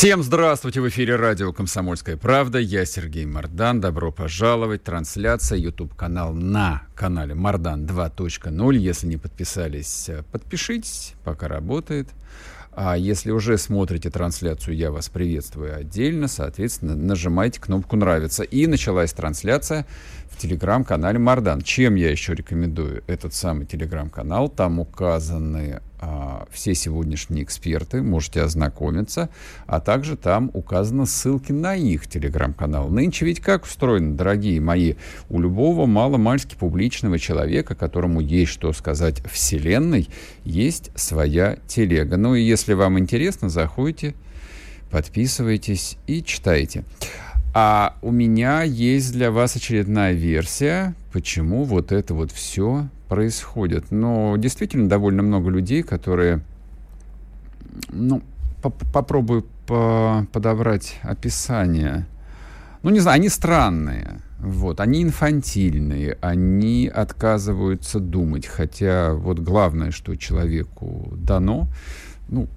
Всем здравствуйте! В эфире радио «Комсомольская правда». Я Сергей Мардан. Добро пожаловать. Трансляция, YouTube-канал на канале Мардан 2.0. Если не подписались, э, подпишитесь, пока работает. А если уже смотрите трансляцию, я вас приветствую отдельно. Соответственно, нажимайте кнопку «Нравится». И началась трансляция телеграм-канале Мардан. Чем я еще рекомендую этот самый телеграм-канал? Там указаны а, все сегодняшние эксперты, можете ознакомиться, а также там указаны ссылки на их телеграм-канал. Нынче ведь как устроено, дорогие мои, у любого маломальски публичного человека, которому есть что сказать Вселенной, есть своя телега. Ну и если вам интересно, заходите, подписывайтесь и читайте. А у меня есть для вас очередная версия, почему вот это вот все происходит. Но действительно довольно много людей, которые, ну, по попробую по подобрать описание. Ну, не знаю, они странные. Вот, они инфантильные, они отказываются думать, хотя вот главное, что человеку дано, ну,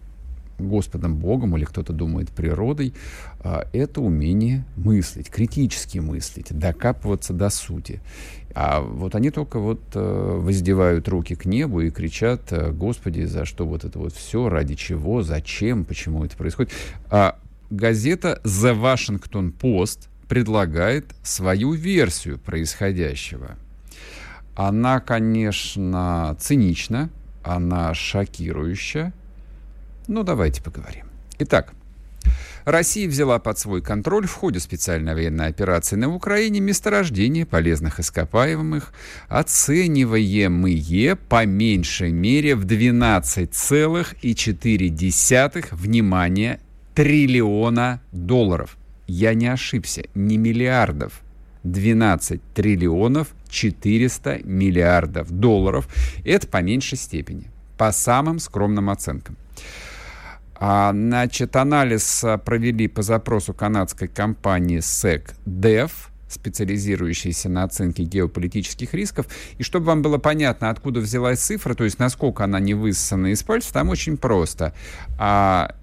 Господом Богом или кто-то думает природой, а, это умение мыслить, критически мыслить, докапываться до сути. А вот они только вот э, воздевают руки к небу и кричат, э, Господи, за что вот это вот все, ради чего, зачем, почему это происходит. А газета The Washington Post предлагает свою версию происходящего. Она, конечно, цинична, она шокирующая, ну, давайте поговорим. Итак, Россия взяла под свой контроль в ходе специальной военной операции на Украине месторождение полезных ископаемых, оцениваемые по меньшей мере в 12,4, внимание, триллиона долларов. Я не ошибся, не миллиардов. 12 триллионов 400 миллиардов долларов. Это по меньшей степени, по самым скромным оценкам. А, значит, анализ а, провели по запросу канадской компании SecDev, специализирующейся на оценке геополитических рисков. И чтобы вам было понятно, откуда взялась цифра, то есть насколько она не высосана из пальцев, там очень просто. А,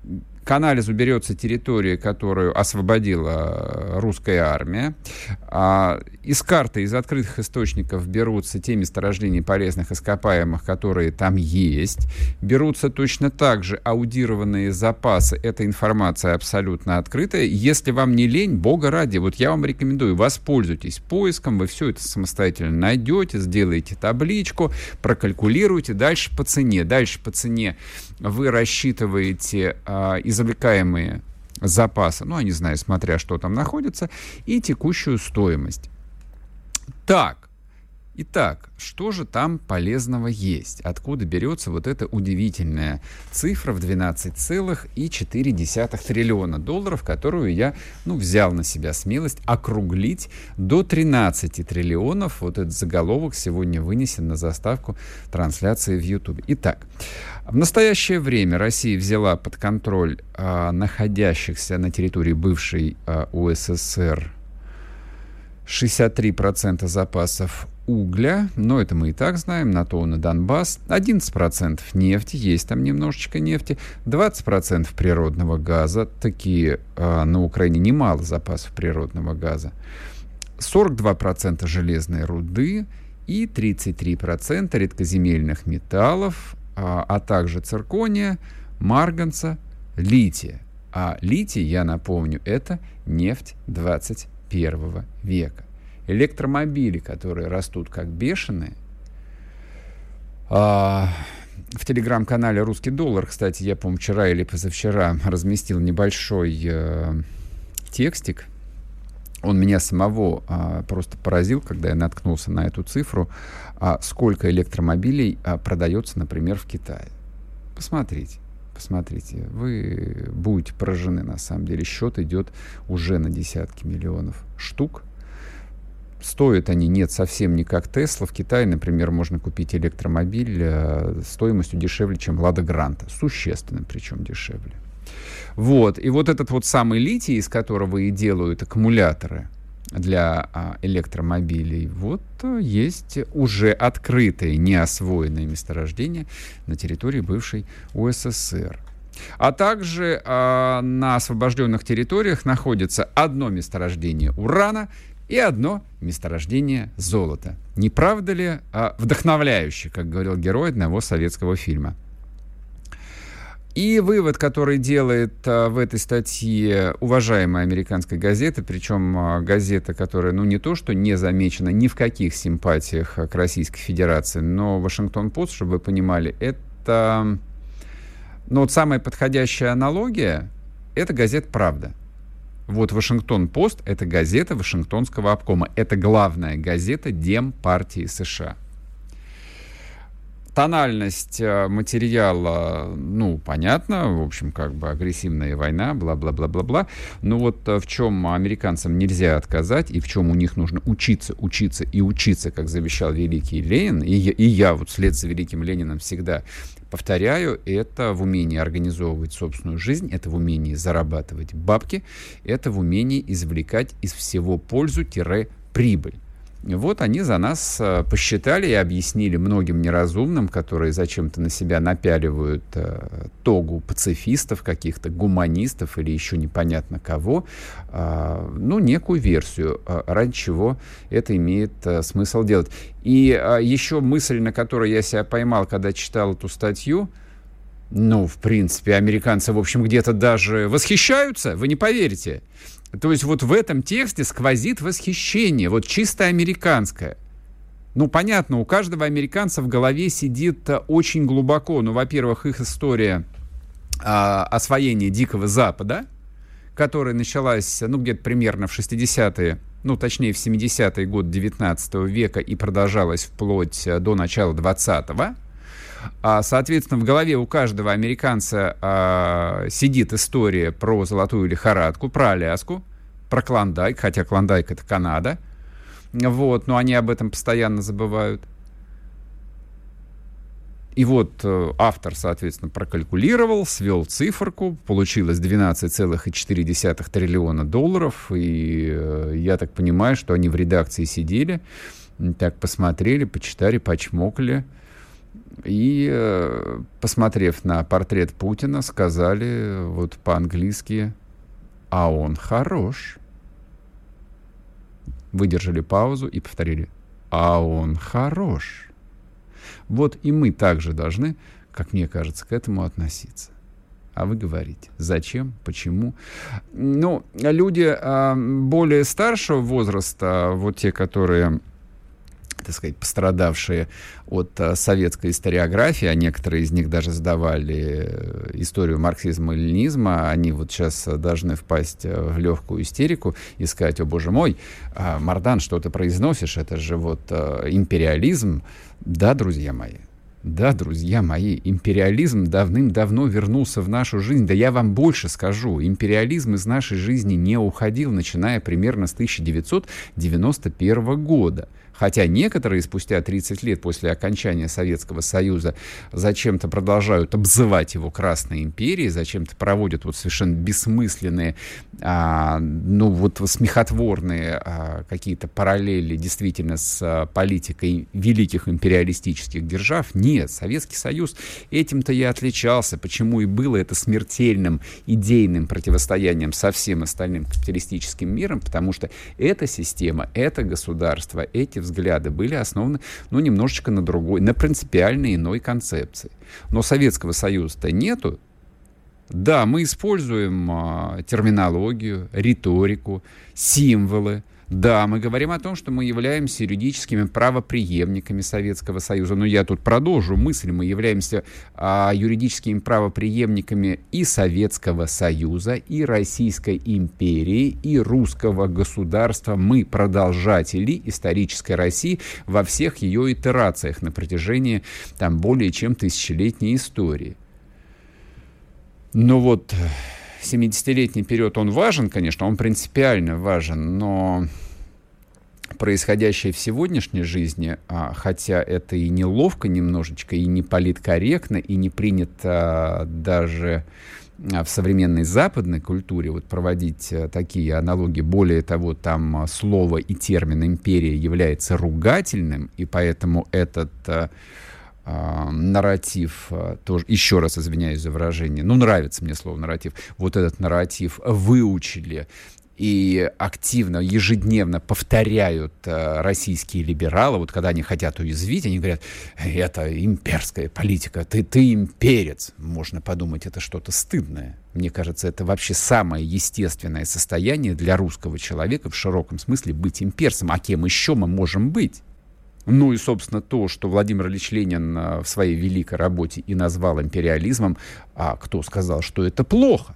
к анализу берется территория, которую освободила э, русская армия. А, из карты, из открытых источников берутся те месторождения полезных ископаемых, которые там есть. Берутся точно так же аудированные запасы. Эта информация абсолютно открытая. Если вам не лень, бога ради, вот я вам рекомендую, воспользуйтесь поиском, вы все это самостоятельно найдете, сделаете табличку, прокалькулируйте. Дальше по цене. Дальше по цене вы рассчитываете а, извлекаемые запасы, ну, я не знаю, смотря что там находится, и текущую стоимость. Так, Итак, что же там полезного есть? Откуда берется вот эта удивительная цифра в 12,4 триллиона долларов, которую я ну, взял на себя смелость округлить до 13 триллионов. Вот этот заголовок сегодня вынесен на заставку трансляции в YouTube. Итак, в настоящее время Россия взяла под контроль а, находящихся на территории бывшей а, УССР 63% запасов угля, но это мы и так знаем, на то на Донбасс, 11% нефти, есть там немножечко нефти, 20% природного газа, такие э, на Украине немало запасов природного газа, 42% железной руды и 33% редкоземельных металлов, а, а также циркония, марганца, лития. А литий, я напомню, это нефть 21 века. Электромобили, которые растут как бешеные. А, в телеграм-канале «Русский доллар», кстати, я, по-моему, вчера или позавчера разместил небольшой э, текстик. Он меня самого а, просто поразил, когда я наткнулся на эту цифру а сколько электромобилей а, продается, например, в Китае. Посмотрите, посмотрите, вы будете поражены на самом деле. Счет идет уже на десятки миллионов штук. Стоят они нет совсем не как Тесла. В Китае, например, можно купить электромобиль э, стоимостью дешевле, чем Лада Гранта. Существенно причем дешевле. Вот. И вот этот вот самый литий, из которого и делают аккумуляторы для а, электромобилей, вот э, есть уже открытые, неосвоенные месторождения на территории бывшей УССР. А также э, на освобожденных территориях находится одно месторождение урана и одно месторождение золота. Не правда ли а, вдохновляюще, как говорил герой одного советского фильма? И вывод, который делает а, в этой статье уважаемая американская газета, причем а, газета, которая, ну, не то, что не замечена ни в каких симпатиях к Российской Федерации, но Вашингтон-Пост, чтобы вы понимали, это, ну, вот самая подходящая аналогия, это газета «Правда». Вот Вашингтон-Пост — это газета Вашингтонского обкома. Это главная газета Демпартии США. Тональность э, материала, ну, понятно, в общем, как бы агрессивная война, бла-бла-бла-бла-бла. Но вот э, в чем американцам нельзя отказать, и в чем у них нужно учиться, учиться и учиться, как завещал великий Ленин, и я, и я вот вслед за великим Лениным всегда Повторяю, это в умении организовывать собственную жизнь, это в умении зарабатывать бабки, это в умении извлекать из всего пользу-прибыль. Вот они за нас э, посчитали и объяснили многим неразумным, которые зачем-то на себя напяливают э, тогу пацифистов, каких-то гуманистов или еще непонятно кого, э, ну, некую версию, э, ради чего это имеет э, смысл делать. И э, еще мысль, на которой я себя поймал, когда читал эту статью, ну, в принципе, американцы, в общем, где-то даже восхищаются, вы не поверите. То есть вот в этом тексте сквозит восхищение, вот чисто американское. Ну, понятно, у каждого американца в голове сидит э, очень глубоко. Ну, во-первых, их история а, освоения Дикого Запада, которая началась, ну, где-то примерно в 60-е, ну, точнее, в 70-е год 19 века и продолжалась вплоть э, до начала 20-го. А, соответственно, в голове у каждого американца а, сидит история про золотую лихорадку, про Аляску, про Клондайк, хотя Клондайк — это Канада. Вот, но они об этом постоянно забывают. И вот э, автор, соответственно, прокалькулировал, свел циферку, получилось 12,4 триллиона долларов, и э, я так понимаю, что они в редакции сидели, так посмотрели, почитали, почмокли, и, э, посмотрев на портрет Путина, сказали вот по-английски, а он хорош. Выдержали паузу и повторили, а он хорош. Вот и мы также должны, как мне кажется, к этому относиться. А вы говорите, зачем, почему? Ну, люди а, более старшего возраста, вот те, которые так сказать, пострадавшие от а, советской историографии, а некоторые из них даже сдавали э, историю марксизма и ленизма, они вот сейчас должны впасть э, в легкую истерику и сказать, о боже мой, а, Мардан, что ты произносишь, это же вот империализм. Да, друзья мои, да, друзья мои, империализм давным-давно вернулся в нашу жизнь. Да я вам больше скажу, империализм из нашей жизни не уходил, начиная примерно с 1991 года. Хотя некоторые спустя 30 лет после окончания Советского Союза зачем-то продолжают обзывать его Красной империей, зачем-то проводят вот совершенно бессмысленные, а, ну вот смехотворные а, какие-то параллели действительно с а, политикой великих империалистических держав. Нет, Советский Союз этим-то и отличался. Почему и было это смертельным идейным противостоянием со всем остальным капиталистическим миром? Потому что эта система, это государство, эти взгляды были основаны, ну, немножечко на другой, на принципиально иной концепции. Но Советского Союза-то нету. Да, мы используем а, терминологию, риторику, символы, да, мы говорим о том, что мы являемся юридическими правоприемниками Советского Союза. Но я тут продолжу мысль. Мы являемся а, юридическими правоприемниками и Советского Союза, и Российской империи, и русского государства. Мы продолжатели исторической России во всех ее итерациях на протяжении там, более чем тысячелетней истории. Но вот 70-летний период, он важен, конечно, он принципиально важен, но происходящее в сегодняшней жизни, а, хотя это и неловко немножечко, и не политкорректно, и не принято даже в современной западной культуре вот проводить такие аналогии. Более того, там слово и термин «империя» является ругательным, и поэтому этот э, нарратив, э, тоже, еще раз извиняюсь за выражение, ну, нравится мне слово нарратив, вот этот нарратив выучили и активно, ежедневно повторяют э, российские либералы, вот когда они хотят уязвить, они говорят, это имперская политика, ты, ты имперец. Можно подумать, это что-то стыдное. Мне кажется, это вообще самое естественное состояние для русского человека в широком смысле быть имперцем. А кем еще мы можем быть? Ну и, собственно, то, что Владимир Ильич Ленин э, в своей великой работе и назвал империализмом, а кто сказал, что это плохо?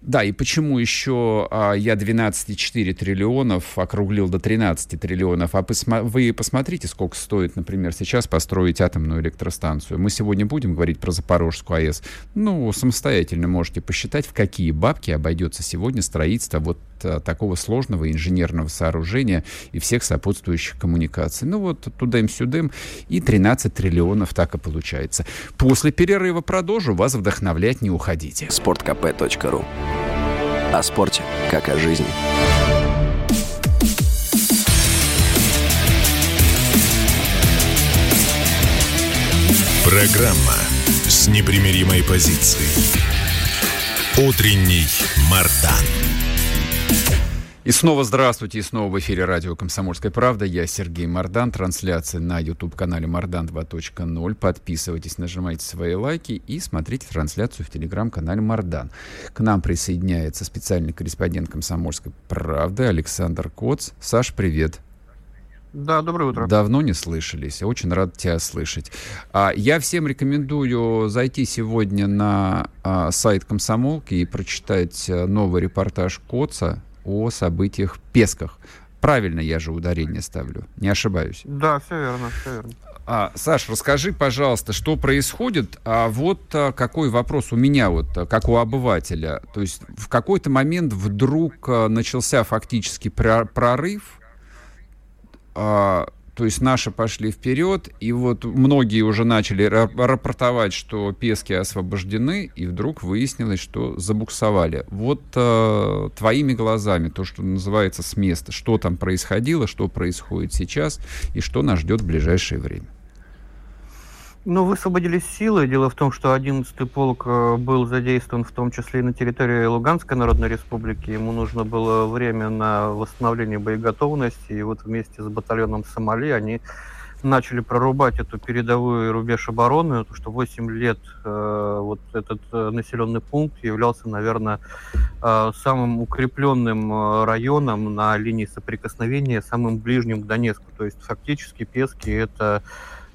Да, и почему еще а, я 12,4 триллионов округлил до 13 триллионов? А посма- вы посмотрите, сколько стоит, например, сейчас построить атомную электростанцию. Мы сегодня будем говорить про Запорожскую АЭС. Ну, самостоятельно можете посчитать, в какие бабки обойдется сегодня строительство вот а, такого сложного инженерного сооружения и всех сопутствующих коммуникаций. Ну вот туда-сюда и 13 триллионов так и получается. После перерыва продолжу. Вас вдохновлять не уходите. sportkp.ru о спорте, как о жизни. Программа с непримиримой позицией. Утренний Мардан. И снова здравствуйте, и снова в эфире радио «Комсомольская правда». Я Сергей Мордан. Трансляция на YouTube-канале «Мордан 2.0». Подписывайтесь, нажимайте свои лайки и смотрите трансляцию в телеграм-канале «Мордан». К нам присоединяется специальный корреспондент «Комсомольской правды» Александр Коц. Саш, привет. Да, доброе утро. Давно не слышались. Очень рад тебя слышать. А, я всем рекомендую зайти сегодня на а, сайт комсомолки и прочитать а, новый репортаж Коца о событиях в Песках. Правильно я же ударение ставлю, не ошибаюсь. Да, все верно, все верно. А, Саш, расскажи, пожалуйста, что происходит. А вот а, какой вопрос у меня, вот а, как у обывателя. То есть в какой-то момент вдруг а, начался фактически прорыв. А, то есть наши пошли вперед, и вот многие уже начали рапортовать, что Пески освобождены, и вдруг выяснилось, что забуксовали. Вот э, твоими глазами, то, что называется с места, что там происходило, что происходит сейчас, и что нас ждет в ближайшее время. Ну, высвободились силы. Дело в том, что 11-й полк э, был задействован в том числе и на территории Луганской Народной Республики. Ему нужно было время на восстановление боеготовности. И вот вместе с батальоном Сомали они начали прорубать эту передовую рубеж обороны, потому что 8 лет э, вот этот э, населенный пункт являлся, наверное, э, самым укрепленным э, районом на линии соприкосновения, самым ближним к Донецку. То есть фактически Пески это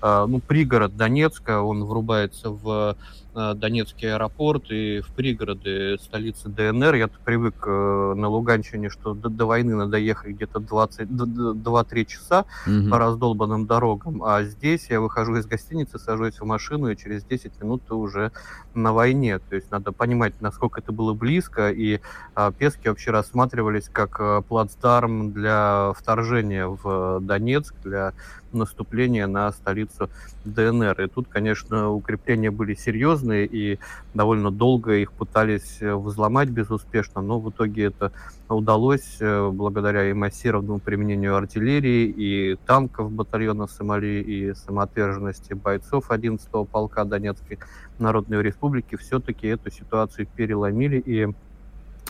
ну, пригород Донецка, он врубается в а, Донецкий аэропорт и в пригороды столицы ДНР. Я привык э, на Луганщине, что до, до войны надо ехать где-то 2-3 часа угу. по раздолбанным дорогам, а здесь я выхожу из гостиницы, сажусь в машину, и через 10 минут ты уже на войне. То есть надо понимать, насколько это было близко, и а, Пески вообще рассматривались как а, плацдарм для вторжения в Донецк, для наступления на столицу ДНР. И тут, конечно, укрепления были серьезные, и довольно долго их пытались э, взломать безуспешно, но в итоге это удалось э, благодаря и массированному применению артиллерии, и танков батальона Сомали, и самоотверженности бойцов 11-го полка Донецкой Народной Республики. Все-таки эту ситуацию переломили, и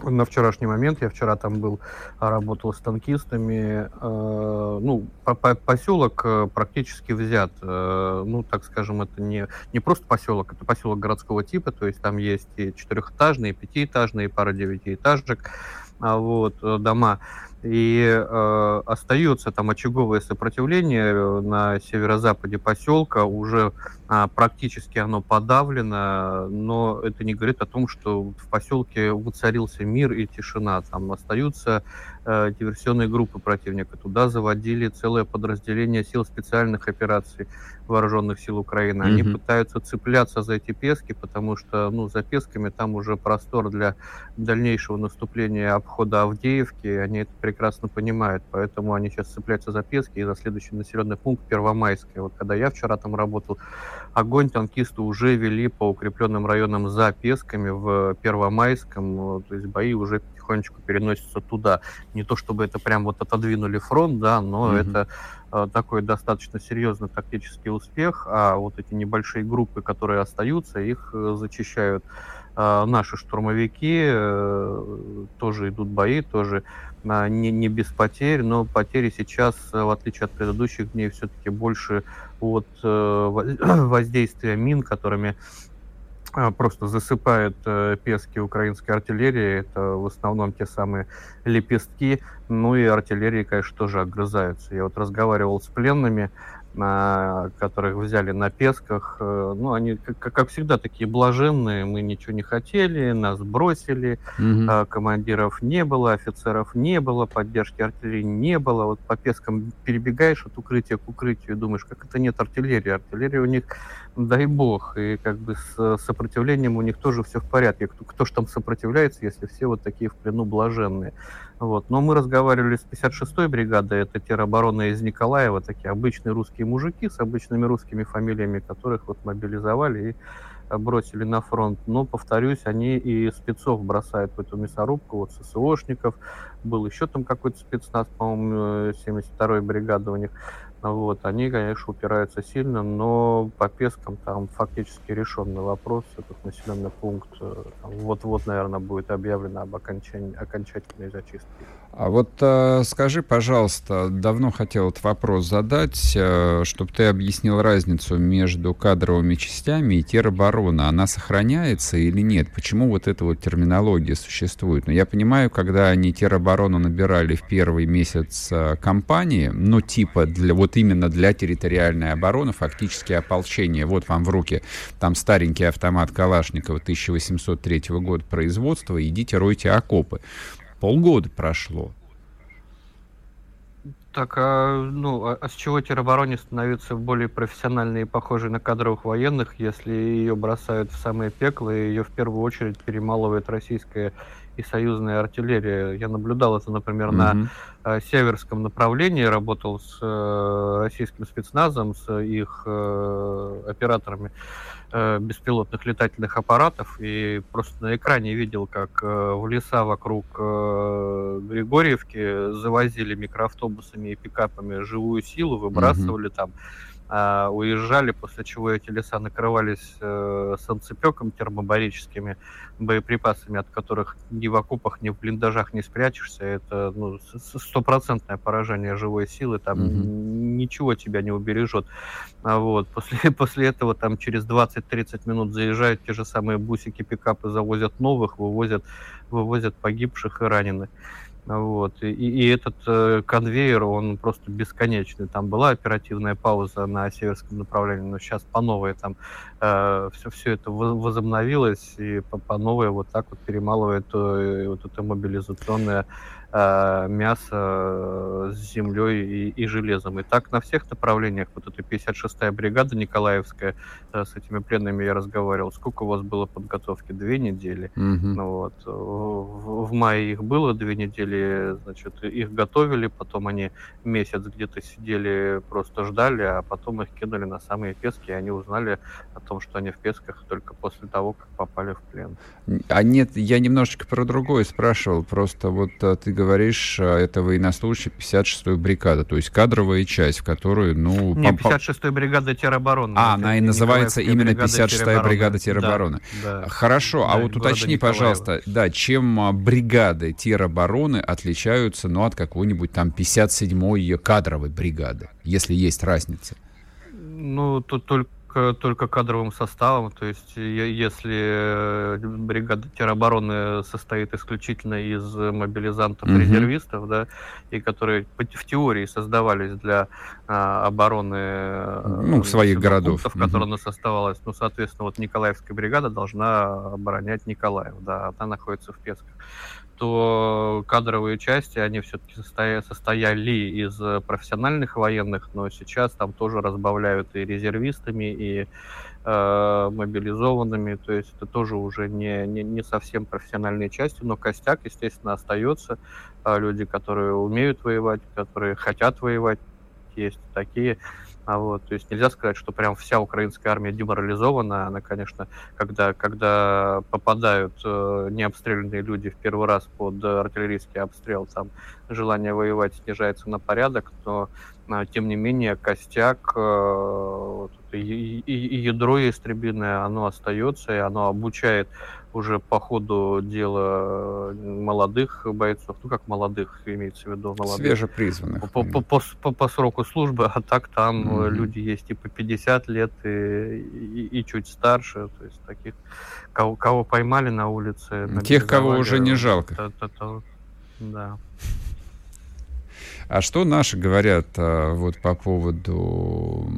на вчерашний момент, я вчера там был, работал с танкистами, э, ну, по -по поселок э, практически взят, э, ну, так скажем, это не, не просто поселок, это поселок городского типа, то есть там есть и четырехэтажные, и пятиэтажные, и пара девятиэтажек, а вот, э, дома, и э, остается там очаговое сопротивление э, на северо-западе поселка, уже практически оно подавлено, но это не говорит о том, что в поселке воцарился мир и тишина. Там остаются э, диверсионные группы противника. Туда заводили целое подразделение сил специальных операций вооруженных сил Украины. Они mm-hmm. пытаются цепляться за эти пески, потому что, ну, за песками там уже простор для дальнейшего наступления обхода Авдеевки. Они это прекрасно понимают, поэтому они сейчас цепляются за пески и за следующий населенный пункт Первомайское. Вот когда я вчера там работал, огонь танкисты уже вели по укрепленным районам за Песками в Первомайском, то есть бои уже потихонечку переносятся туда. Не то чтобы это прям вот отодвинули фронт, да, но mm-hmm. это э, такой достаточно серьезный тактический успех, а вот эти небольшие группы, которые остаются, их э, зачищают э, наши штурмовики, э, тоже идут бои, тоже э, не, не без потерь, но потери сейчас, э, в отличие от предыдущих дней, все-таки больше от э, воздействия мин, которыми а, просто засыпают э, пески украинской артиллерии. Это в основном те самые лепестки. Ну и артиллерии, конечно, тоже огрызаются. Я вот разговаривал с пленными, на, которых взяли на песках. Э, ну, они, как, как всегда, такие блаженные. Мы ничего не хотели, нас бросили, mm-hmm. командиров не было, офицеров не было, поддержки артиллерии не было. Вот по пескам перебегаешь от укрытия к укрытию и думаешь, как это нет артиллерии. Артиллерия у них, дай бог, и как бы с сопротивлением у них тоже все в порядке. Кто, кто же там сопротивляется, если все вот такие в плену блаженные? Вот. Но мы разговаривали с 56-й бригадой, это тероборона из Николаева, такие обычные русские мужики с обычными русскими фамилиями, которых вот мобилизовали и э, бросили на фронт. Но, повторюсь, они и спецов бросают в эту мясорубку, вот ССОшников, был еще там какой-то спецназ, по-моему, 72-й э, бригады у них. Вот, они, конечно, упираются сильно, но по Пескам там фактически решенный вопрос. Этот населенный пункт э, вот-вот, наверное, будет объявлено об окончании, окончательной зачистке. А вот э, скажи, пожалуйста, давно хотел этот вопрос задать, э, чтобы ты объяснил разницу между кадровыми частями и теробороны. Она сохраняется или нет? Почему вот эта вот терминология существует? Ну, я понимаю, когда они тероборону набирали в первый месяц э, кампании, ну, типа для вот именно для территориальной обороны, фактически ополчение. Вот вам в руки там старенький автомат Калашникова 1803 года производства, идите ройте окопы полгода прошло. Так, а, ну, а, а с чего теробороне становится более профессиональной и похожей на кадровых военных, если ее бросают в самое пекло, и ее в первую очередь перемалывает российская и союзная артиллерия. Я наблюдал это, например, mm-hmm. на э, северском направлении, работал с э, российским спецназом, с их э, операторами. Э, беспилотных летательных аппаратов и просто на экране видел, как э, в леса вокруг э, Григорьевки завозили микроавтобусами и пикапами живую силу, выбрасывали mm-hmm. там а, уезжали, после чего эти леса накрывались э, санцепеком термобарическими боеприпасами, от которых ни в окопах, ни в блиндажах не спрячешься. Это ну, стопроцентное поражение живой силы, там угу. ничего тебя не убережет. А вот. после, после этого там через 20-30 минут заезжают те же самые бусики, пикапы, завозят новых, вывозят, вывозят погибших и раненых. Вот. И, и этот э, конвейер, он просто бесконечный. Там была оперативная пауза на северском направлении, но сейчас по новой там э, все, все это возобновилось, и по, по новой вот так вот перемалывает э, вот это мобилизационное э, мясо с землей и, и железом. И так на всех направлениях. Вот эта 56-я бригада Николаевская, э, с этими пленными я разговаривал. Сколько у вас было подготовки? Две недели. Mm-hmm. Ну, вот. В, в мае их было две недели, значит, их готовили, потом они месяц где-то сидели, просто ждали, а потом их кинули на самые пески, и они узнали о том, что они в песках только после того, как попали в плен. А нет, я немножечко про другое спрашивал. Просто вот э, ты говоришь, э, это военнослужащий 56-й бригады, то есть кадровая часть, в которую, ну... Не, 56-я бригада теробороны. А, она и называется именно 56-я бригада теробороны. Да, да. Хорошо, да, а вот уточни, пожалуйста, да, чем а, бригады теробороны отличаются, ну, от какой-нибудь там 57-й кадровой бригады, если есть разница? Ну, тут только только, только кадровым составом. То есть, если э, бригада теробороны состоит исключительно из мобилизантов, mm-hmm. резервистов, да, и которые в теории создавались для а, обороны э, ну, своих городов, пунктов, которых mm-hmm. она оставалась, ну, соответственно, вот Николаевская бригада должна оборонять Николаев, да, она находится в Песках что кадровые части, они все-таки состояли из профессиональных военных, но сейчас там тоже разбавляют и резервистами, и э, мобилизованными, то есть это тоже уже не, не, не совсем профессиональные части, но костяк, естественно, остается. Э, люди, которые умеют воевать, которые хотят воевать, есть такие. А вот, то есть нельзя сказать, что прям вся украинская армия деморализована. Она, конечно, когда, когда попадают э, необстрелянные люди в первый раз под артиллерийский обстрел, там желание воевать снижается на порядок, но э, тем не менее костяк, э, вот, и, и, ядро истребиное, оно остается, и оно обучает уже по ходу дела э, молодых бойцов, ну как молодых, имеется в виду молодых. Свежепризванных. По, по, по, по, по сроку службы, а так там mm-hmm. люди есть и по 50 лет, и, и, и чуть старше, то есть таких, кого, кого поймали на улице. Тех, кого уже не жалко. То, то, то, да. А что наши говорят а, вот по поводу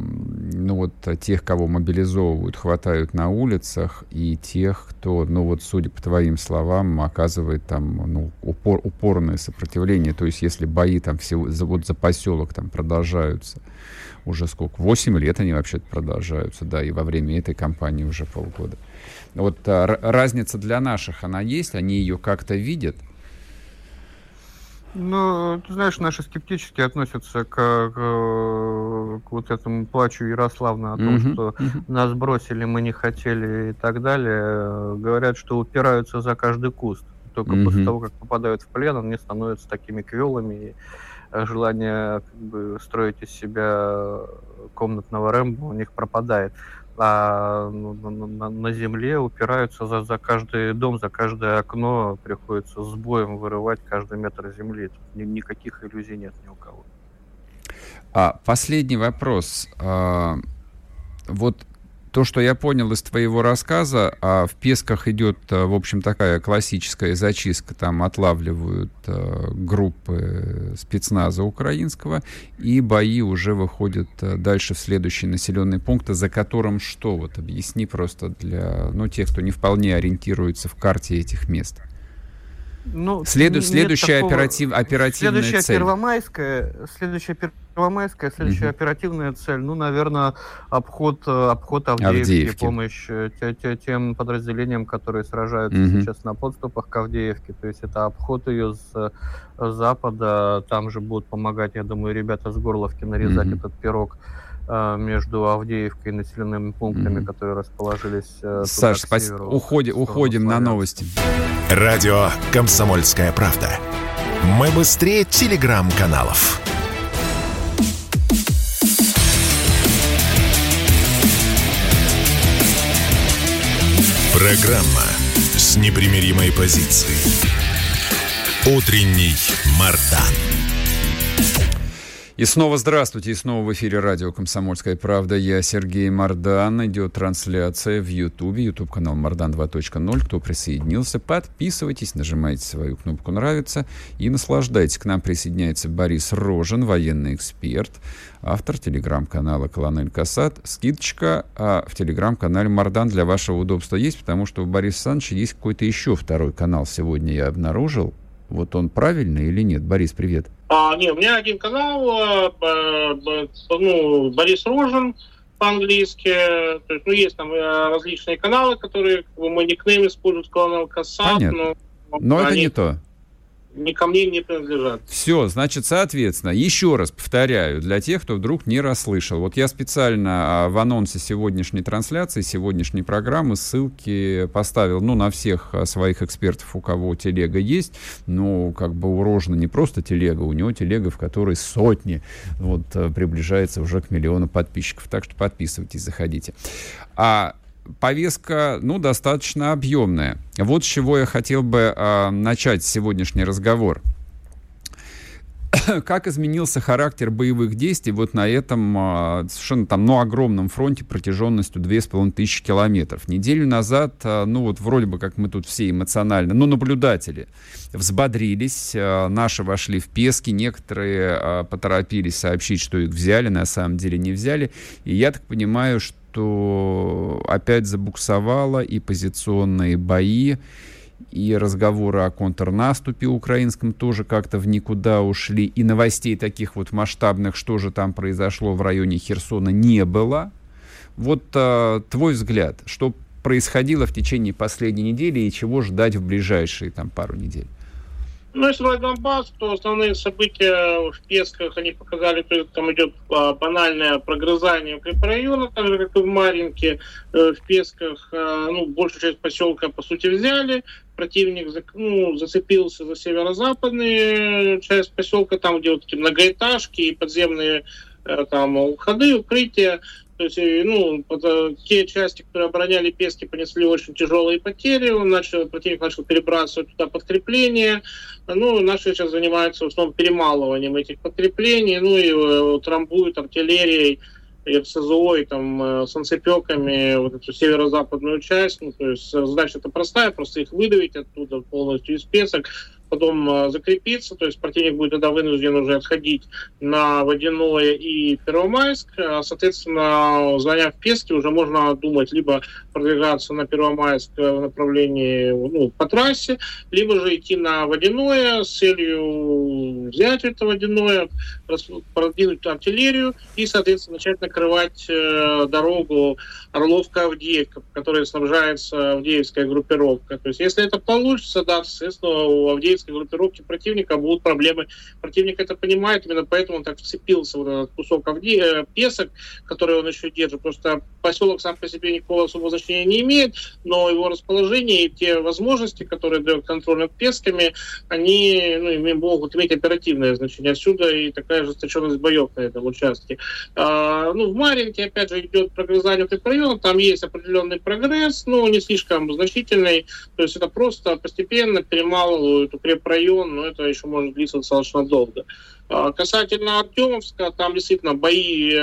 ну вот тех, кого мобилизовывают, хватают на улицах, и тех, кто, ну вот судя по твоим словам, оказывает там ну, упор, упорное сопротивление. То есть если бои там всего, вот за поселок там продолжаются уже сколько? Восемь лет они вообще-то продолжаются, да, и во время этой кампании уже полгода. Вот а, разница для наших, она есть, они ее как-то видят – ну, ты знаешь, наши скептически относятся к, к, к вот этому плачу Ярославна о том, mm-hmm. что mm-hmm. нас бросили, мы не хотели и так далее. Говорят, что упираются за каждый куст. Только mm-hmm. после того, как попадают в плен, они становятся такими квелами, и желание как бы, строить из себя комнатного Рэмбо у них пропадает а ну, на, на земле упираются за, за каждый дом, за каждое окно, приходится с боем вырывать каждый метр земли. Тут никаких иллюзий нет ни у кого. А, последний вопрос. А, вот то, что я понял из твоего рассказа, а в Песках идет, э, в общем, такая классическая зачистка, там отлавливают э, группы спецназа украинского, и бои уже выходят э, дальше в следующие населенные пункты, за которым что? Вот объясни просто для, ну, тех, кто не вполне ориентируется в карте этих мест. Ну, Следу, следующая такого... оператив, оперативная следующая цель. Первомайская, следующая Первомайская, следующая угу. оперативная цель, ну, наверное, обход, э, обход Авдеевки, Авдеевки. помощь э, те, те, тем подразделениям, которые сражаются угу. сейчас на подступах к Авдеевке. То есть это обход ее с, э, запада, там же будут помогать, я думаю, ребята с Горловки нарезать угу. этот пирог между Авдеевкой и населенными пунктами, mm-hmm. которые расположились Саш, спас... уходим, уходим на новости. Радио «Комсомольская правда». Мы быстрее телеграм-каналов. Программа с непримиримой позицией. Утренний Мардан. И снова здравствуйте, и снова в эфире радио «Комсомольская правда». Я Сергей Мардан. Идет трансляция в Ютубе, YouTube канал Мардан 2.0. Кто присоединился, подписывайтесь, нажимайте свою кнопку «Нравится» и наслаждайтесь. К нам присоединяется Борис Рожен, военный эксперт, автор телеграм-канала «Колонель Касат». Скидочка а в телеграм-канале Мардан для вашего удобства есть, потому что у Бориса Александровича есть какой-то еще второй канал. Сегодня я обнаружил. Вот он правильный или нет? Борис, привет. А, не, у меня один канал, э, ну, Борис Рожен по-английски. То есть, ну, есть там э, различные каналы, которые как бы, мой никнейм используют, канал Касап. Но, но это не то ни ко мне не принадлежат. Все, значит, соответственно, еще раз повторяю, для тех, кто вдруг не расслышал. Вот я специально а, в анонсе сегодняшней трансляции, сегодняшней программы ссылки поставил, ну, на всех а, своих экспертов, у кого телега есть. Ну, как бы у Рожна не просто телега, у него телега, в которой сотни, вот, а, приближается уже к миллиону подписчиков. Так что подписывайтесь, заходите. А повестка, ну, достаточно объемная. Вот с чего я хотел бы э, начать сегодняшний разговор. как изменился характер боевых действий вот на этом э, совершенно там, ну, огромном фронте протяженностью 2500 километров. Неделю назад, э, ну, вот вроде бы как мы тут все эмоционально, ну, наблюдатели взбодрились, э, наши вошли в пески, некоторые э, поторопились сообщить, что их взяли, на самом деле не взяли. И я так понимаю, что опять забуксовало и позиционные бои, и разговоры о контрнаступе украинском тоже как-то в никуда ушли, и новостей таких вот масштабных, что же там произошло в районе Херсона, не было. Вот а, твой взгляд, что происходило в течение последней недели и чего ждать в ближайшие там пару недель? Ну, если брать Донбасс, то основные события в Песках, они показали, что там идет а, банальное прогрызание укрепрайона, так же, как и в Маринке. Э, в Песках, а, ну, большую часть поселка, по сути, взяли. Противник ну, зацепился за северо-западную часть поселка, там, где вот эти многоэтажки и подземные э, там ходы, укрытия. То есть, ну, э, те части, которые обороняли Пески, понесли очень тяжелые потери. Он начал, противник начал перебрасывать туда подкрепления. Ну, наши сейчас занимаются в основном перемалыванием этих подкреплений, ну и э, трамбуют артиллерией и РСЗО, и там э, санцепеками вот эту северо-западную часть. Ну, то есть задача это простая, просто их выдавить оттуда полностью из песок потом э, закрепиться, то есть противник будет тогда вынужден уже отходить на Водяное и Первомайск. А, соответственно, заняв Пески, уже можно думать либо продвигаться на Первомайск в направлении ну, по трассе, либо же идти на Водяное с целью взять это Водяное, продвинуть артиллерию и, соответственно, начать накрывать э, дорогу Орловка-Авдеевка, которая снабжается Авдеевская группировка. То есть, если это получится, да, соответственно, у Авдеевской группировки противника будут проблемы. Противник это понимает, именно поэтому он так вцепился в этот кусок Авде... Э, песок, который он еще держит. Просто поселок сам по себе никакого особого значения не имеет, но его расположение и те возможности, которые дает контроль над песками, они ну, могут иметь оперативное значение. Отсюда и такая ожесточенность боев на этом участке. А, ну, в Маринке, опять же, идет прогрызание укрепрайона, район, там есть определенный прогресс, но не слишком значительный. То есть это просто постепенно перемалывают укрепрайон, но это еще может длиться достаточно долго. А, касательно Артемовска, там действительно бои э,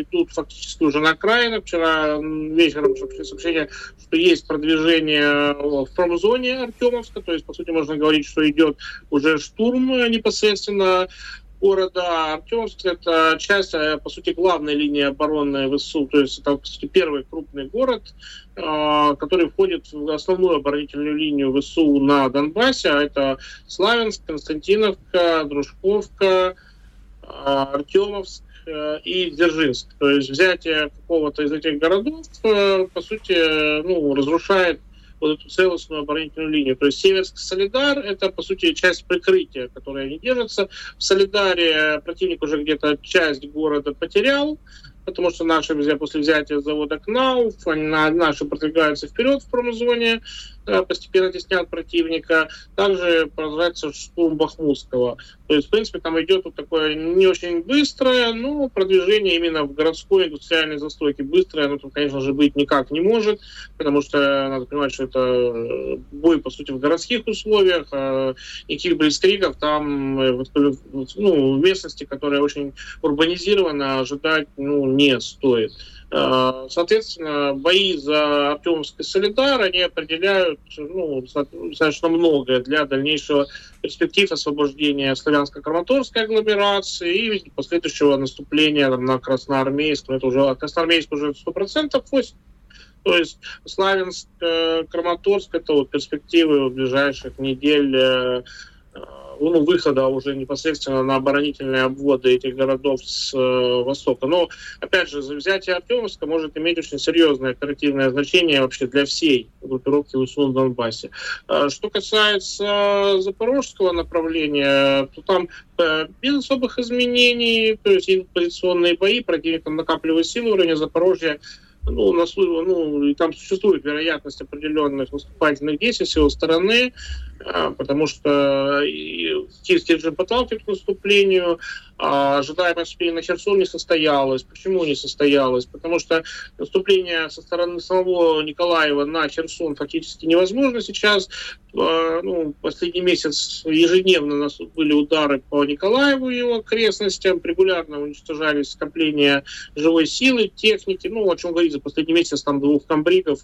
идут фактически уже на окраинах. Вчера вечером пришли сообщение, что есть продвижение в промзоне Артемовска, то есть, по сути, можно говорить, что идет уже штурм непосредственно города Артемовск. Это часть, э, по сути, главной линии обороны ВСУ, то есть это, по сути, первый крупный город, э, который входит в основную оборонительную линию ВСУ на Донбассе. А это Славянск, Константиновка, Дружковка, э, Артемовск и Дзержинск. То есть взятие какого-то из этих городов, по сути, ну, разрушает вот эту целостную оборонительную линию. То есть Северский Солидар — это, по сути, часть прикрытия, которая не держится. В Солидаре противник уже где-то часть города потерял, потому что наши после взятия завода КНАУФ, они, наши продвигаются вперед в промзоне, постепенно теснят противника. Также продолжается штурм Бахмутского. То есть, в принципе, там идет вот такое не очень быстрое, но продвижение именно в городской индустриальной застройке быстрое, но тут, конечно же, быть никак не может, потому что надо понимать, что это э, бой, по сути, в городских условиях, а никаких блицкригов там э, ну, в местности, которая очень урбанизирована, ожидать ну, не стоит. А, соответственно, бои за Артемовский Солидар, они определяют ну, достаточно многое для дальнейшего перспектив освобождения славянско-краматорской агломерации и последующего наступления там, на Красноармейск. Это уже Красноармейск уже 100% 8 то есть Славянск, э, Краматорск – это вот перспективы в ближайших недель э, ну, выхода уже непосредственно на оборонительные обводы этих городов с э, востока. Но, опять же, взятие Артемовска может иметь очень серьезное оперативное значение вообще для всей группировки ВСУ на Донбассе. А, что касается запорожского направления, то там э, без особых изменений, то есть позиционные бои, противник накапливает силы в районе Запорожья, ну, на, ну, там существует вероятность определенных наступательных действий с его стороны, а, потому что Киевский режим подталкивает к наступлению, а ожидаемое наступление на Херсон не состоялось. Почему не состоялось? Потому что наступление со стороны самого Николаева на Херсон фактически невозможно сейчас. А, ну, последний месяц ежедневно у нас были удары по Николаеву и его окрестностям, регулярно уничтожались скопления живой силы, техники. Ну, о чем говорится, последний месяц там двух комбригов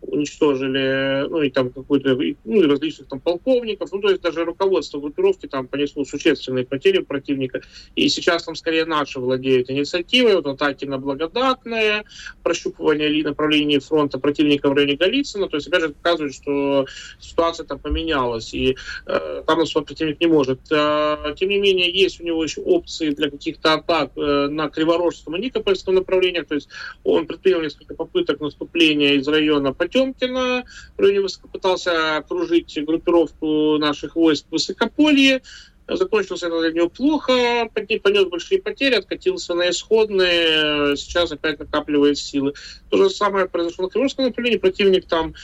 уничтожили, ну, и там какой-то, ну, и различных там полковников, ну, то есть даже руководство группировки там понесло существенные потери противника, и сейчас там скорее наши владеют инициативой, вот атаки на Благодатное, прощупывание направлений фронта противника в районе Голицына, то есть, опять же, показывает, что ситуация там поменялась, и э, там нас противник не может. Э, тем не менее, есть у него еще опции для каких-то атак э, на Криворожском и Никопольском направлениях, то есть он предпринял несколько попыток наступления из района Потемкина, в районе пытался окружить группировку наших войск в Высокополье, Закончился это для него плохо, понес большие потери, откатился на исходные, сейчас опять накапливает силы. То же самое произошло на Кривовском направлении. Противник там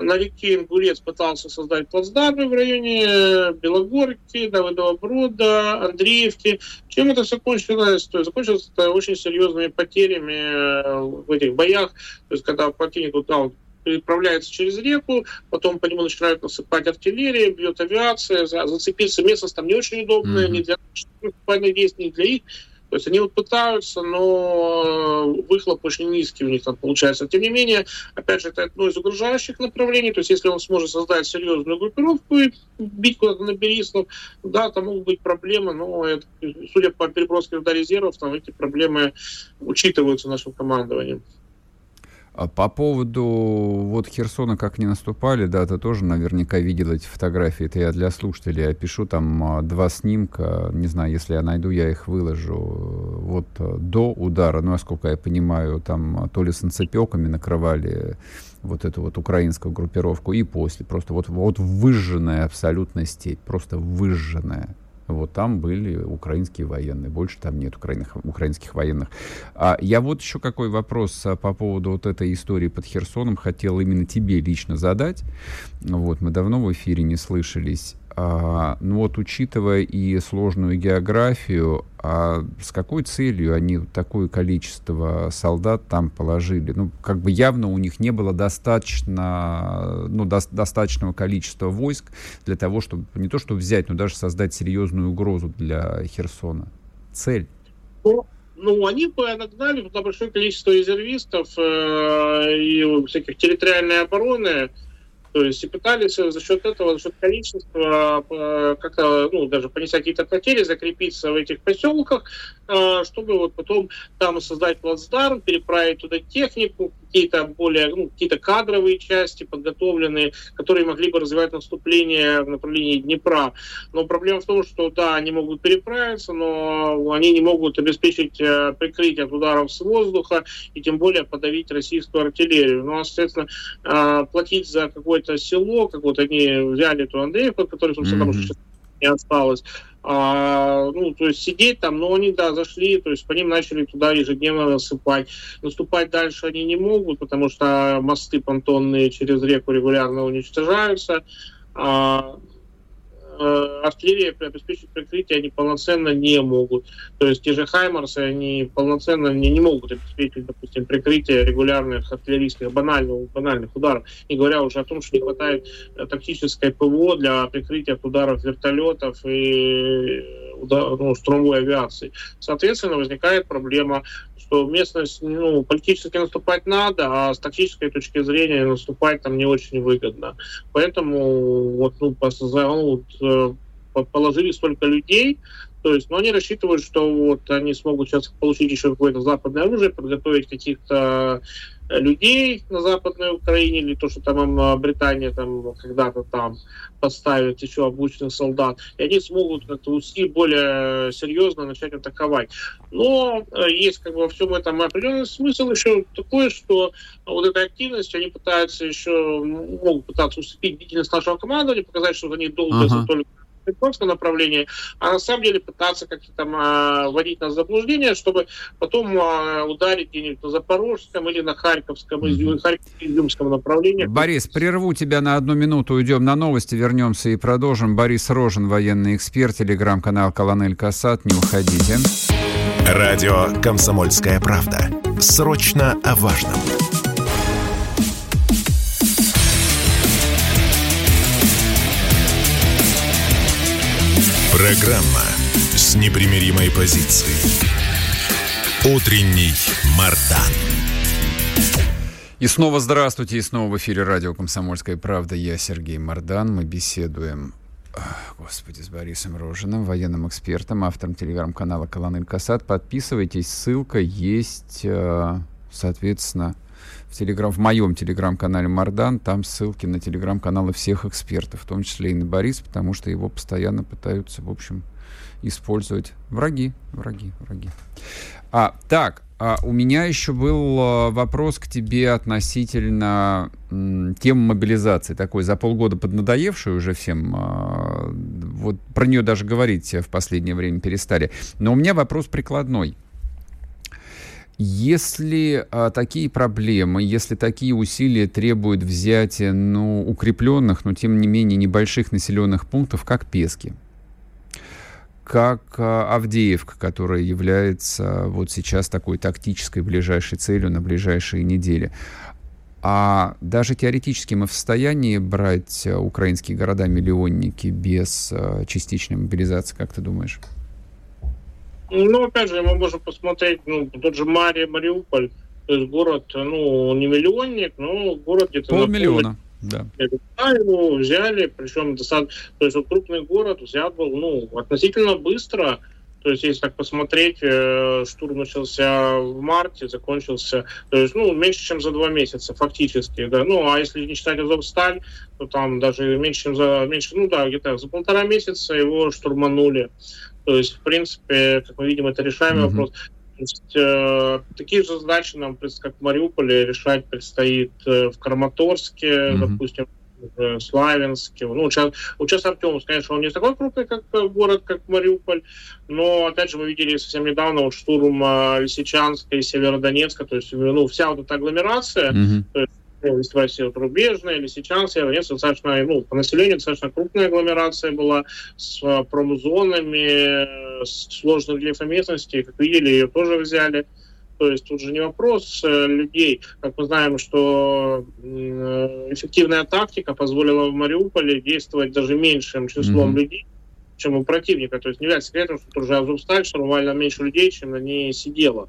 на реке Ингулец пытался создать плацдармы в районе Белогорки, Давыдова Брода, Андреевки. Чем это все кончилось? То есть закончилось это очень серьезными потерями в этих боях. То есть когда противник вот, да, переправляется через реку, потом по нему начинают насыпать артиллерия, бьет авиация, зацепиться местность там не очень удобная, mm-hmm. ни для наступательных действий, ни для их. То есть они вот пытаются, но выхлоп очень низкий у них там получается. Тем не менее, опять же, это одно из угрожающих направлений. То есть если он сможет создать серьезную группировку и бить куда-то на Бериснов, да, там могут быть проблемы, но это, судя по переброске туда резервов, там эти проблемы учитываются нашим командованием. А по поводу вот Херсона, как не наступали, да, ты тоже наверняка видел эти фотографии. Это я для слушателей опишу. Там а, два снимка, не знаю, если я найду, я их выложу. Вот а, до удара, ну, насколько я понимаю, там то ли санцепеками накрывали вот эту вот украинскую группировку, и после. Просто вот, вот выжженная абсолютно степь, просто выжженная. Вот там были украинские военные, больше там нет украинских, украинских военных. А я вот еще какой вопрос а, по поводу вот этой истории под Херсоном хотел именно тебе лично задать. Вот мы давно в эфире не слышались. А, ну вот, учитывая и сложную географию, а с какой целью они такое количество солдат там положили? Ну, как бы явно у них не было достаточно, ну, до, достаточного количества войск для того, чтобы не то, чтобы взять, но даже создать серьезную угрозу для Херсона. Цель? Ну, ну они бы нагнали туда большое количество резервистов э, и всяких территориальной обороны, то есть и пытались за счет этого, за счет количества э, как-то, ну, даже понести какие-то потери, закрепиться в этих поселках, э, чтобы вот потом там создать плацдарм, переправить туда технику, какие-то более, ну, какие-то кадровые части подготовленные, которые могли бы развивать наступление в направлении Днепра. Но проблема в том, что да, они могут переправиться, но они не могут обеспечить э, прикрытие от ударов с воздуха и тем более подавить российскую артиллерию. Ну, а, соответственно, э, платить за какое-то село, как вот они взяли эту Андреевку, который, собственно, mm-hmm. там не осталось, а, ну, то есть сидеть там, но они, да, зашли, то есть по ним начали туда ежедневно насыпать. Наступать дальше они не могут, потому что мосты понтонные через реку регулярно уничтожаются. А, артиллерия обеспечить прикрытие они полноценно не могут. То есть те же Хаймарсы, они полноценно не, не могут обеспечить, допустим, прикрытие регулярных артиллерийских банальных, банальных ударов. Не говоря уже о том, что не хватает э, тактической ПВО для прикрытия ударов вертолетов и ну, штурмовой авиации. Соответственно, возникает проблема, что местность, ну, политически наступать надо, а с тактической точки зрения наступать там не очень выгодно. Поэтому вот, ну, по, ну, э, положили столько людей, то есть, но они рассчитывают, что вот они смогут сейчас получить еще какое-то западное оружие, подготовить каких-то людей на Западной Украине, или то, что там Британия там когда-то там подставит еще обученных солдат, и они смогут как-то усилить более серьезно начать атаковать. Но э, есть как бы во всем этом определенный смысл еще такой, что вот эта активность, они пытаются еще, могут пытаться усыпить бдительность нашего командования, показать, что они долго uh-huh. только Днепровском направлении, а на самом деле пытаться как-то там а, вводить нас в заблуждение, чтобы потом а, ударить где-нибудь на Запорожском или на Харьковском, mm-hmm. Харьковском направлении. Борис, прерву тебя на одну минуту, уйдем на новости, вернемся и продолжим. Борис Рожен, военный эксперт, телеграм-канал Колонель Касат, не уходите. Радио «Комсомольская правда». Срочно о важном. Программа с непримиримой позицией. Утренний Мардан. И снова здравствуйте, и снова в эфире радио «Комсомольская правда». Я Сергей Мордан. Мы беседуем, господи, с Борисом Рожиным, военным экспертом, автором телеграм-канала «Колонель Касат». Подписывайтесь, ссылка есть, э, соответственно, телеграм, в моем телеграм-канале Мардан. Там ссылки на телеграм-каналы всех экспертов, в том числе и на Борис, потому что его постоянно пытаются, в общем, использовать враги, враги, враги. А, так, а у меня еще был а, вопрос к тебе относительно темы мобилизации, такой за полгода поднадоевшей уже всем. А, вот про нее даже говорить в последнее время перестали. Но у меня вопрос прикладной. Если а, такие проблемы, если такие усилия требуют взятия ну, укрепленных, но тем не менее небольших населенных пунктов, как Пески, как а, Авдеевка, которая является вот сейчас такой тактической ближайшей целью на ближайшие недели. А даже теоретически мы в состоянии брать а, украинские города-миллионники без а, частичной мобилизации, как ты думаешь? Ну, опять же, мы можем посмотреть, ну, тот же Мария, Мариуполь, то есть город, ну, не миллионник, но город где-то... Полмиллиона. Да. его взяли, причем достаточно, то есть вот крупный город взят был, ну, относительно быстро, то есть, если так посмотреть, э, штурм начался в марте, закончился, то есть, ну, меньше, чем за два месяца, фактически, да. Ну, а если не считать Азовсталь, то там даже меньше, чем за, меньше, ну да, где-то за полтора месяца его штурманули. То есть, в принципе, как мы видим, это решаемый mm-hmm. вопрос. То есть, э, такие же задачи нам, как в Мариуполе, решать предстоит э, в Краматорске, mm-hmm. допустим, в Славянске. Ну, сейчас, вот сейчас Артемовск, конечно, он не такой крупный, как э, город, как Мариуполь, но, опять же, мы видели совсем недавно вот штурм э, Лисичанска и Северодонецка, то есть, ну, вся вот эта агломерация, mm-hmm. то есть, есть Россия вот, рубежная, Лисичанск, Северодонецк, достаточно, ну, по населению достаточно крупная агломерация была с э, промзонами, с сложным рельефом местности, как видели, ее тоже взяли. То есть тут же не вопрос э, людей. Как мы знаем, что э, эффективная тактика позволила в Мариуполе действовать даже меньшим числом mm-hmm. людей, чем у противника. То есть не является секретом, что тоже Азовсталь штурмовали меньше людей, чем на ней сидело.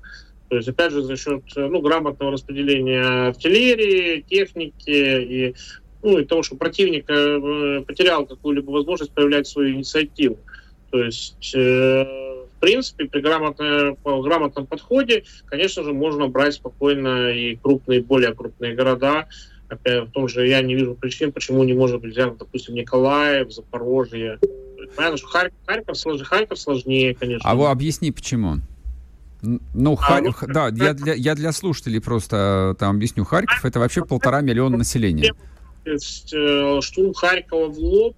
То есть, опять же, за счет э, ну, грамотного распределения артиллерии, техники и, ну, и того, что противник потерял какую-либо возможность проявлять свою инициативу. То есть, э, в принципе, при грамотном, грамотном подходе, конечно же, можно брать спокойно и крупные, более крупные города. Опять в том же я не вижу причин, почему не может быть взят, допустим, Николаев, Запорожье. Понятно, что Харьков, Харьков, Харьков сложнее, конечно. А вы объясни, почему? Ну, а, Хар... ну, да, я для, я для слушателей просто э, там объясню. Харьков это вообще полтора миллиона населения. Э, штурм Харькова в лоб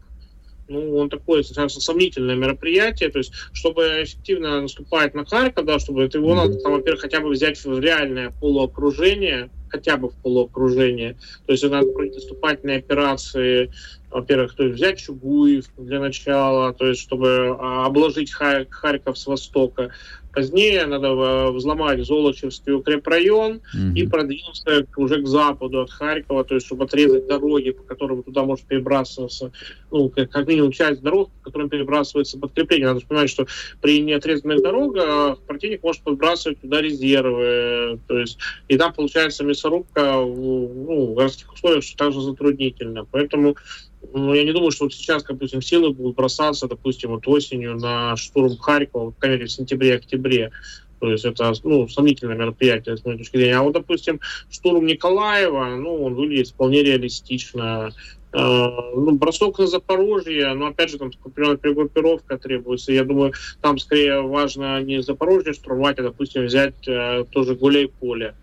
ну, он такое достаточно сомнительное мероприятие, то есть, чтобы эффективно наступать на Харьков, да, чтобы это его надо, там, во-первых, хотя бы взять в реальное полуокружение, хотя бы в полуокружение, то есть надо проводить наступательные операции, во-первых, то есть взять Чугуев для начала, то есть чтобы а, обложить Харьков с востока, Позднее надо э, взломать Золочевский укрепрайон mm-hmm. и продвинуться уже к западу от Харькова, то есть чтобы отрезать дороги, по которым туда может перебрасываться, ну, как, как минимум часть дорог, по которым перебрасывается подкрепление. Надо понимать, что при неотрезанных дорогах противник может подбрасывать туда резервы, то есть и там получается мясорубка ну, в городских условиях, что также затруднительно. Поэтому ну, я не думаю, что вот сейчас, допустим, силы будут бросаться, допустим, вот осенью на штурм Харькова, в в сентябре-октябре. То есть это ну, сомнительное мероприятие с моей точки зрения. А вот, допустим, штурм Николаева, ну, он выглядит вполне реалистично. Э, ну, бросок на Запорожье, но опять же там определенная перегруппировка требуется. Я думаю, там скорее важно не Запорожье штурмовать, а, допустим, взять э, тоже Гуляй-Поле.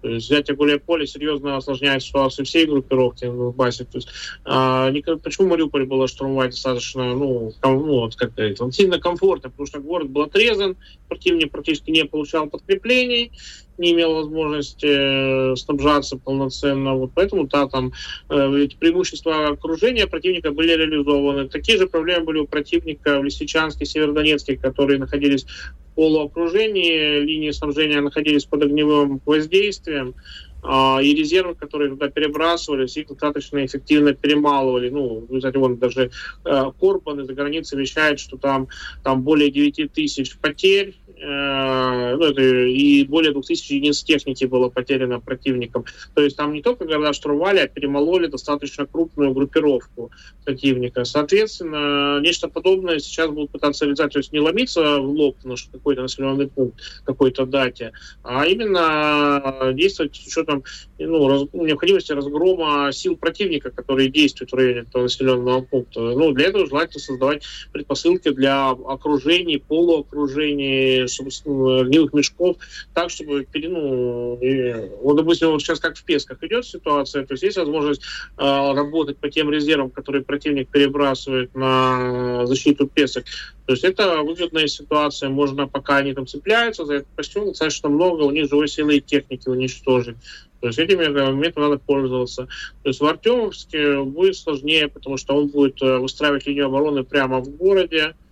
То есть взятие Гуляйполя серьезно осложняет ситуацию всей группировки в базе. То есть, а, почему Мариуполь было штурмовать достаточно, ну, ком, ну вот как это, сильно комфортно, потому что город был отрезан, противник практически не получал подкреплений, не имел возможности э, снабжаться полноценно. Вот поэтому да, там э, эти преимущества окружения противника были реализованы. Такие же проблемы были у противника в Лисичанске, Северодонецке, которые находились в полуокружении, линии снабжения находились под огневым воздействием а, и резервы, которые туда перебрасывались, их достаточно эффективно перемалывали. Ну, кстати, вон даже э, Корбан из-за границы вещает, что там, там более 9 тысяч потерь ну, это и более 2000 единиц техники было потеряно противником. То есть там не только города штурмовали, а перемололи достаточно крупную группировку противника. Соответственно, нечто подобное сейчас будут пытаться реализовать, то есть не ломиться в лоб на какой-то населенный пункт, какой-то дате, а именно действовать с учетом ну, раз, необходимости разгрома сил противника, которые действуют в районе этого населенного пункта. Ну, для этого желательно создавать предпосылки для окружений, полуокружений, гнилых мешков, так, чтобы, ну, и, вот, допустим, вот сейчас как в Песках идет ситуация, то есть есть возможность э, работать по тем резервам, которые противник перебрасывает на защиту Песок. То есть это выгодная ситуация, можно, пока они там цепляются за этот костюм, достаточно много у них живой силы и техники уничтожить. То есть этим моментом надо пользоваться. То есть в Артемовске будет сложнее, потому что он будет э, выстраивать линию обороны прямо в городе, э,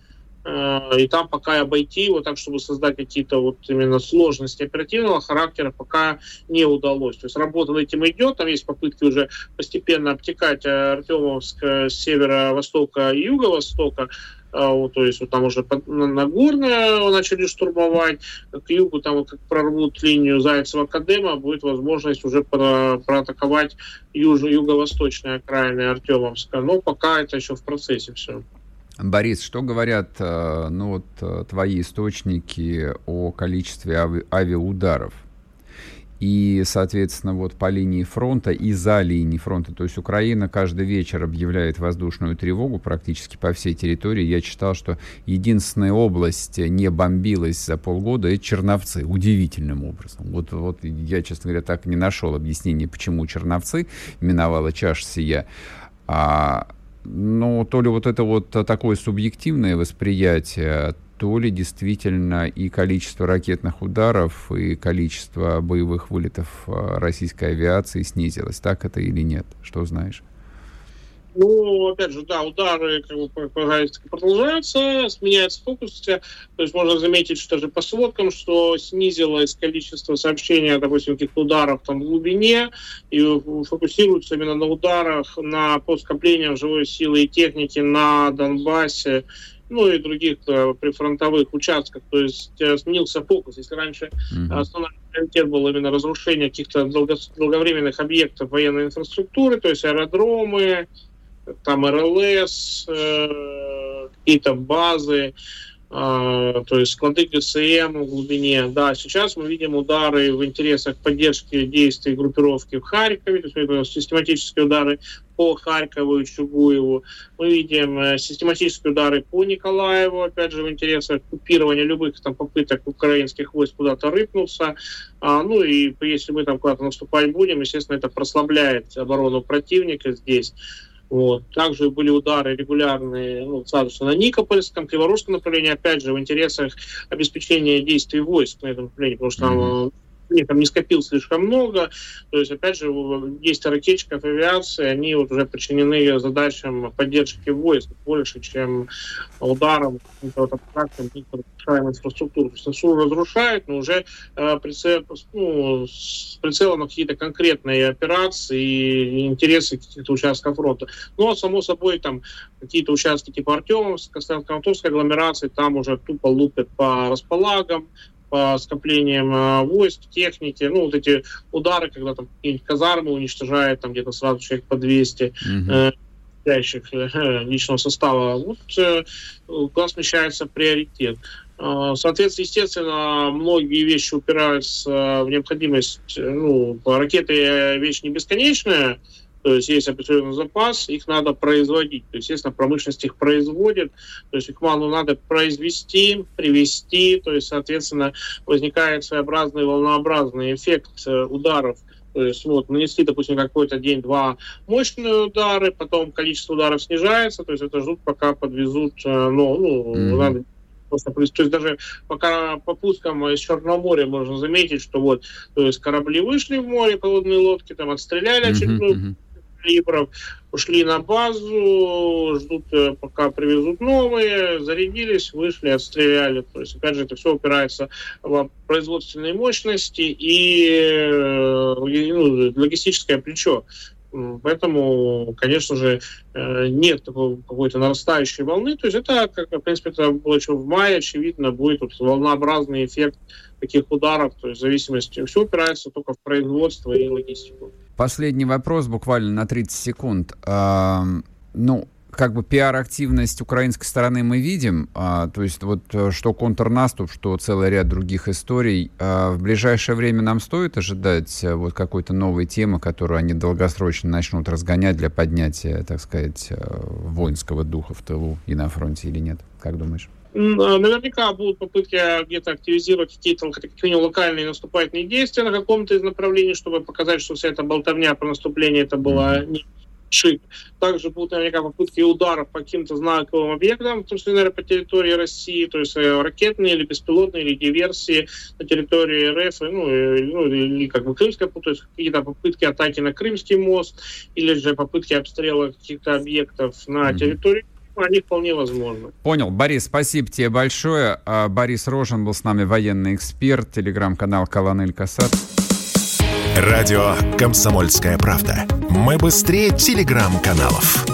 и там пока обойти его так, чтобы создать какие-то вот именно сложности оперативного характера, пока не удалось. То есть работа над этим идет, там есть попытки уже постепенно обтекать Артемовск с северо-востока и юго-востока, а, то есть вот там уже Нагорное начали штурмовать, к югу там вот как прорвут линию Зайцева-Кадема, будет возможность уже про, проатаковать юго-восточные окраины Артемовска, но пока это еще в процессе все. Борис, что говорят э, ну, вот, э, твои источники о количестве ави авиаударов? и, соответственно, вот по линии фронта и за линией фронта. То есть Украина каждый вечер объявляет воздушную тревогу практически по всей территории. Я читал, что единственная область не бомбилась за полгода — это Черновцы. Удивительным образом. Вот, вот я, честно говоря, так не нашел объяснения, почему Черновцы миновала чаша сия. А, но то ли вот это вот такое субъективное восприятие, то ли действительно и количество ракетных ударов, и количество боевых вылетов а, российской авиации снизилось. Так это или нет? Что знаешь? Ну, опять же, да, удары как бы продолжаются, сменяется фокус. То есть можно заметить, что же по сводкам, что снизилось количество сообщений, допустим, каких-то ударов там в глубине, и фокусируются именно на ударах, на подскоплениях живой силы и техники на Донбассе ну и других э, прифронтовых участках. То есть э, сменился фокус. Если раньше mm-hmm. основной приоритет был именно разрушение каких-то долго, долговременных объектов военной инфраструктуры, то есть аэродромы, там РЛС, э, какие-то базы, а, то есть склады ГСМ в глубине. Да, сейчас мы видим удары в интересах поддержки действий группировки в Харькове, то есть систематические удары по Харькову и Чугуеву. Мы видим э, систематические удары по Николаеву, опять же, в интересах купирования любых там попыток украинских войск куда-то рыпнуться. А, ну и если мы там куда-то наступать будем, естественно, это прослабляет оборону противника здесь. Вот. Также были удары регулярные ну, сразу на Никопольском, Криворусском направлении, опять же, в интересах обеспечения действий войск на этом направлении, потому что там их там не скопил слишком много. То есть, опять же, действия ракетчиков авиации, они вот уже подчинены задачам поддержки войск больше, чем ударом вот, абстрактным разрушаем инфраструктуру. То есть инфраструктуру разрушают, но уже э, прицел, ну, с прицелом на какие-то конкретные операции и интересы каких-то участков фронта. Ну, а само собой, там какие-то участки типа Артемовска, Конотопской агломерации, там уже тупо лупят по располагам, по скоплениям э, войск, техники, ну, вот эти удары, когда там какие-нибудь казармы уничтожают, там где-то сразу человек по 200, mm-hmm. э, личного состава, вот э, куда смещается приоритет. Э, соответственно, естественно, многие вещи упираются в необходимость, ну, ракеты вещь не бесконечная, то есть есть определенный запас, их надо производить. То есть, естественно, промышленность их производит, то есть их ману надо произвести, привести, то есть, соответственно, возникает своеобразный волнообразный эффект э, ударов. То есть вот нанесли, допустим, какой-то день-два мощные удары, потом количество ударов снижается, то есть это ждут, пока подвезут, э, ну, ну mm-hmm. надо просто то есть даже пока по пускам из Черного моря можно заметить, что вот, то есть корабли вышли в море, подводные лодки, там отстреляли очередную mm-hmm калибров, ушли на базу, ждут, э, пока привезут новые, зарядились, вышли, отстреляли. То есть, опять же, это все упирается в производственные мощности и э, ну, логистическое плечо Поэтому, конечно же, э, нет такой какой-то нарастающей волны. То есть это, как, в принципе, это было еще в мае, очевидно, будет вот волнообразный эффект таких ударов. То есть в зависимости, все упирается только в производство и логистику. Последний вопрос, буквально на 30 секунд. Ну, как бы пиар-активность украинской стороны мы видим, а, то есть вот э, что контрнаступ, что целый ряд других историй. А в ближайшее время нам стоит ожидать э, вот какой-то новой темы, которую они долгосрочно начнут разгонять для поднятия, так сказать, э, воинского духа в тылу и на фронте или нет? Как думаешь? Наверняка будут попытки где-то активизировать какие-то, как минимум, локальные наступательные действия на каком-то из направлений, чтобы показать, что вся эта болтовня про наступление это была не шик. Также будут наверняка попытки ударов по каким-то знаковым объектам, в том числе, наверное, по территории России, то есть э, ракетные или беспилотные, или диверсии на территории РФ, ну, или, ну, или как бы Крымская, то есть какие-то попытки атаки на Крымский мост, или же попытки обстрела каких-то объектов на территории они вполне возможны. Понял. Борис, спасибо тебе большое. А, Борис Рожен был с нами военный эксперт, телеграм-канал Колонель Касат. Радио «Комсомольская правда». Мы быстрее телеграм-каналов.